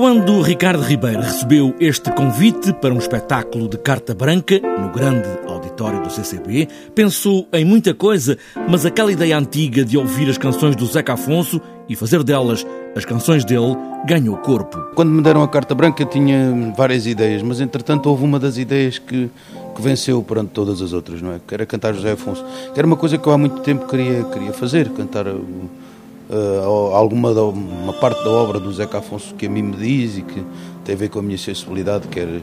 Quando Ricardo Ribeiro recebeu este convite para um espetáculo de carta branca no grande auditório do CCB, pensou em muita coisa, mas aquela ideia antiga de ouvir as canções do Zeca Afonso e fazer delas as canções dele ganhou corpo. Quando me deram a carta branca tinha várias ideias, mas entretanto houve uma das ideias que, que venceu perante todas as outras, não é? Que era cantar José Afonso. Que era uma coisa que eu há muito tempo queria, queria fazer, cantar uh, alguma da, uma parte da obra do Zeca Afonso que a mim me diz e que tem a ver com a minha sensibilidade, quer,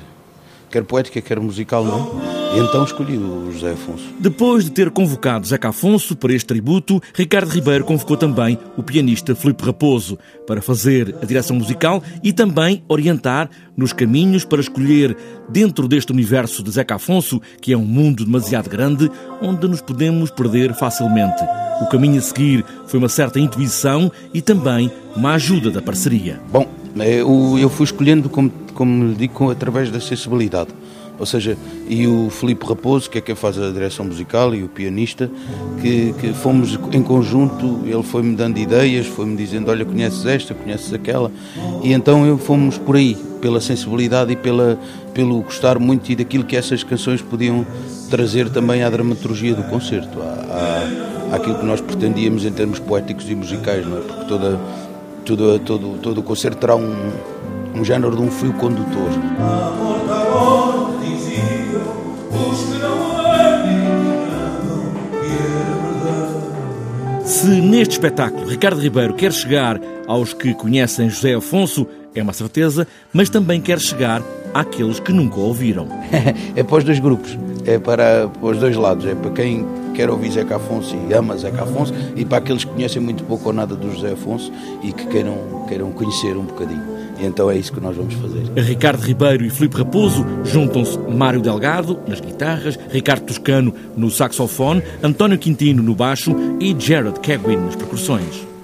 quer poética, quer musical, não é? E então escolhi o José Afonso. Depois de ter convocado Zeca Afonso para este tributo, Ricardo Ribeiro convocou também o pianista Filipe Raposo para fazer a direção musical e também orientar nos caminhos para escolher dentro deste universo de Zeca Afonso, que é um mundo demasiado grande, onde nos podemos perder facilmente. O caminho a seguir foi uma certa intuição e também uma ajuda da parceria. Bom, eu fui escolhendo, como, como digo, através da sensibilidade. Ou seja, e o Filipe Raposo, que é quem faz a direção musical, e o pianista, que, que fomos em conjunto, ele foi-me dando ideias, foi-me dizendo, olha, conheces esta, conheces aquela, e então eu fomos por aí, pela sensibilidade e pela, pelo gostar muito e daquilo que essas canções podiam trazer também à dramaturgia do concerto, à, à, àquilo que nós pretendíamos em termos poéticos e musicais, não é? Porque toda, todo, todo, todo o concerto terá um, um género de um fio condutor. Se neste espetáculo Ricardo Ribeiro quer chegar aos que conhecem José Afonso, é uma certeza, mas também quer chegar àqueles que nunca ouviram. é para os dois grupos, é para, para os dois lados, é para quem quer ouvir Zeca Afonso e ama Zeca Afonso e para aqueles que conhecem muito pouco ou nada do José Afonso e que queiram, queiram conhecer um bocadinho. E então é isso que nós vamos fazer. Ricardo Ribeiro e Filipe Raposo juntam-se Mário Delgado nas guitarras, Ricardo Toscano no saxofone, António Quintino no baixo e Jared Keguin nas percussões.